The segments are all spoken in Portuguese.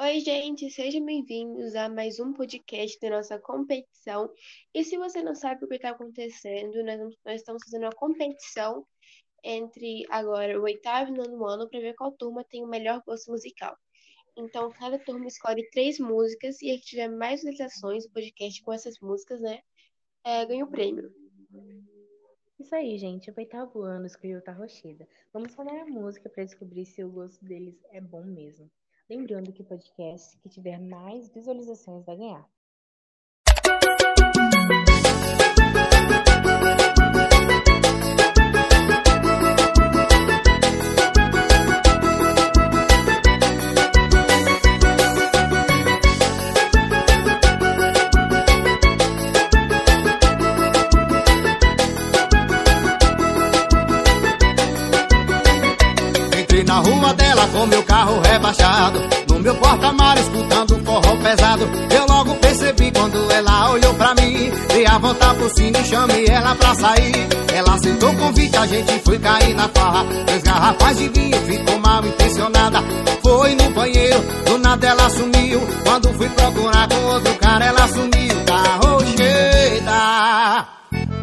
Oi, gente, sejam bem-vindos a mais um podcast da nossa competição. E se você não sabe o que está acontecendo, nós, nós estamos fazendo uma competição entre agora o oitavo e nono ano para ver qual turma tem o melhor gosto musical. Então, cada turma escolhe três músicas e a que tiver mais visualizações do podcast com essas músicas, né, é, ganha o prêmio. Isso aí, gente. O oitavo ano escolheu o Rocheda. Vamos falar a música para descobrir se o gosto deles é bom mesmo. Lembrando que o podcast que tiver mais visualizações vai ganhar. Na rua dela com meu carro rebaixado. No meu porta-mar escutando forró pesado. Eu logo percebi quando ela olhou pra mim. Dei a volta por cima e chamei ela pra sair. Ela aceitou o convite, a gente foi cair na farra. Três garrafas de vinho, ficou mal intencionada. Foi no banheiro, do nada ela sumiu. Quando fui procurar com outro cara ela sumiu. Carro cheia,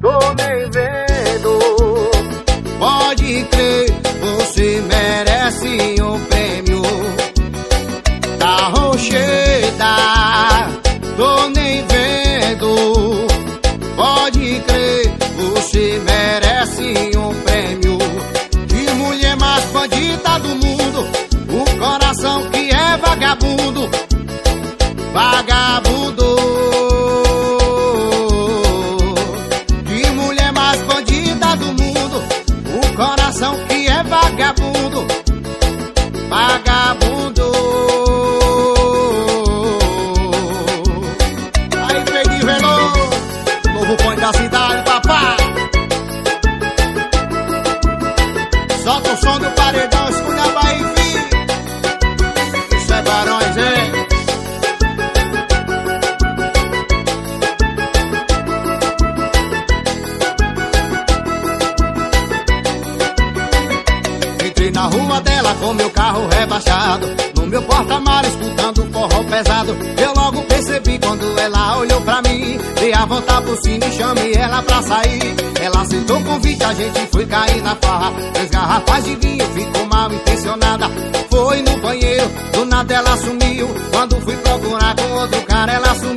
tô nem vendo see Solta o som do paredão, escuta a Bahia, filho Isso é Barões, hein? Entrei na rua dela com meu carro rebaixado No meu porta-mar escutando pesado. Eu logo percebi quando ela olhou pra mim. Dei a volta por cima e chamei ela pra sair. Ela aceitou o convite, a gente foi cair na farra. Três garrafas de vinho, ficou mal intencionada. Foi no banheiro, do nada ela sumiu. Quando fui procurar com outro cara ela sumiu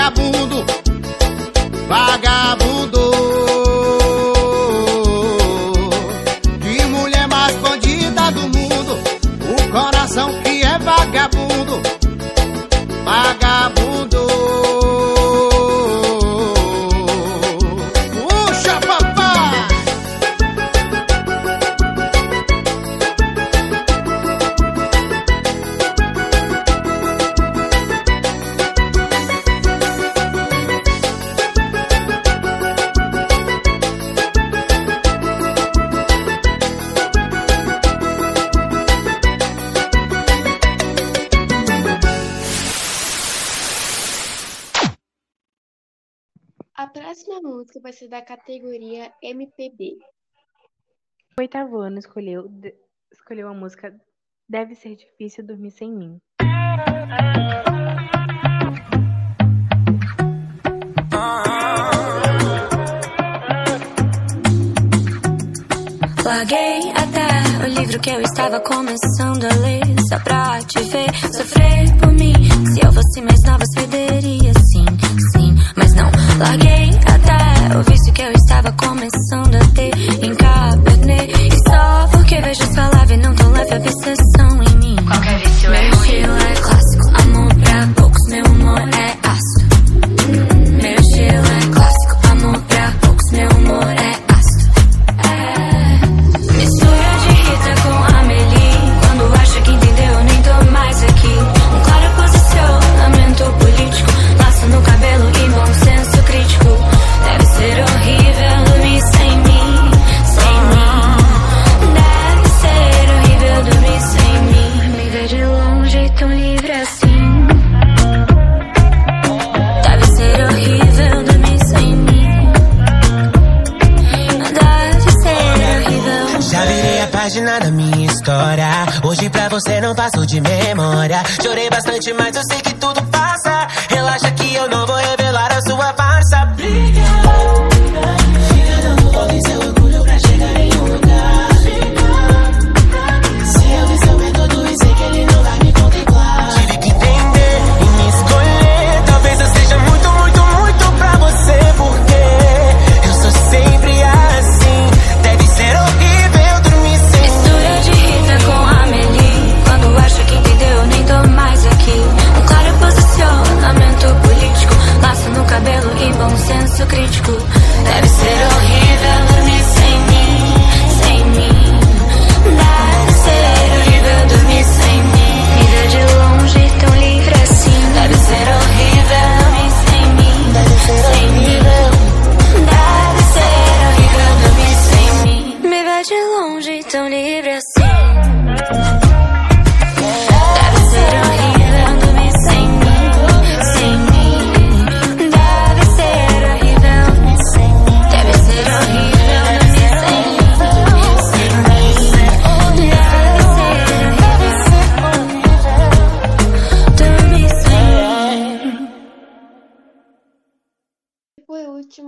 vagabundo Vagabundo. De mulher mais bandida do mundo o coração que é vagabundo próxima música vai ser da categoria MPB. O oitavo ano escolheu, de- escolheu a música Deve Ser Difícil Dormir Sem Mim. Larguei até o livro que eu estava começando a ler Só pra te ver sofrer por mim Se eu fosse mais nova, cederia larguei até o vício que eu estava começando a ter Encabernet E só porque vejo sua live não tão leve a obsessão Hoje pra você não passo de memória. Chorei bastante, mas eu sei que tudo passa. Relaxa que eu não vou.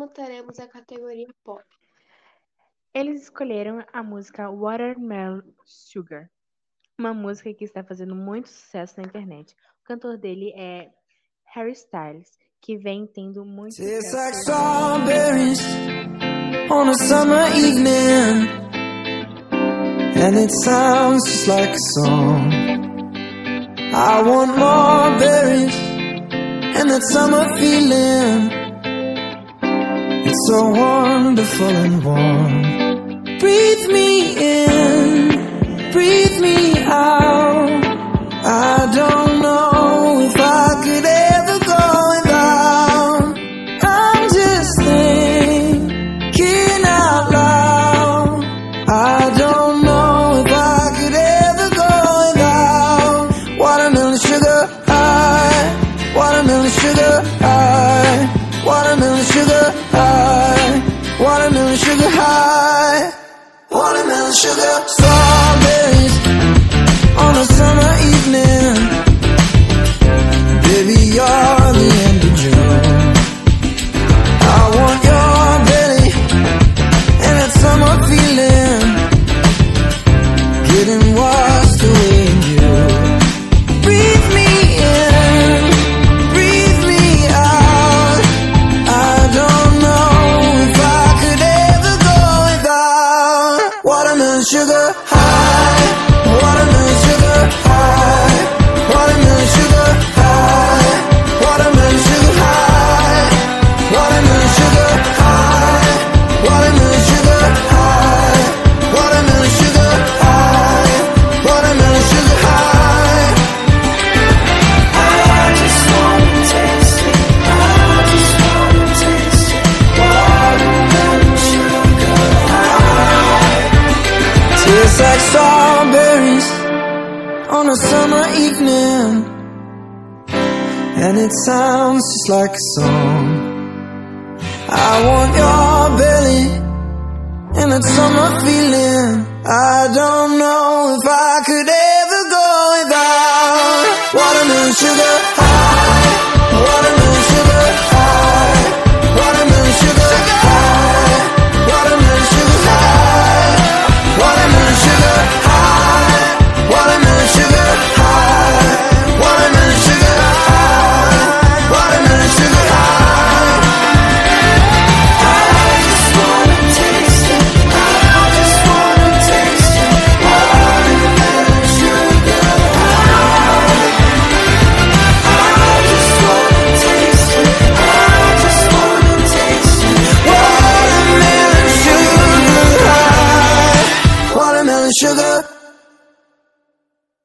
teremos a categoria pop. Eles escolheram a música Watermelon Sugar, uma música que está fazendo muito sucesso na internet. O cantor dele é Harry Styles, que vem tendo muito sucesso. It's Like strawberries on a summer evening. And it sounds just like a song. I want more berries and that summer feeling. It's so wonderful and warm. Breathe me in, breathe me out. I don't high. it sounds just like a song. I want your belly, and it's summer feeling. I don't know if I could ever go without watermelon sugar. I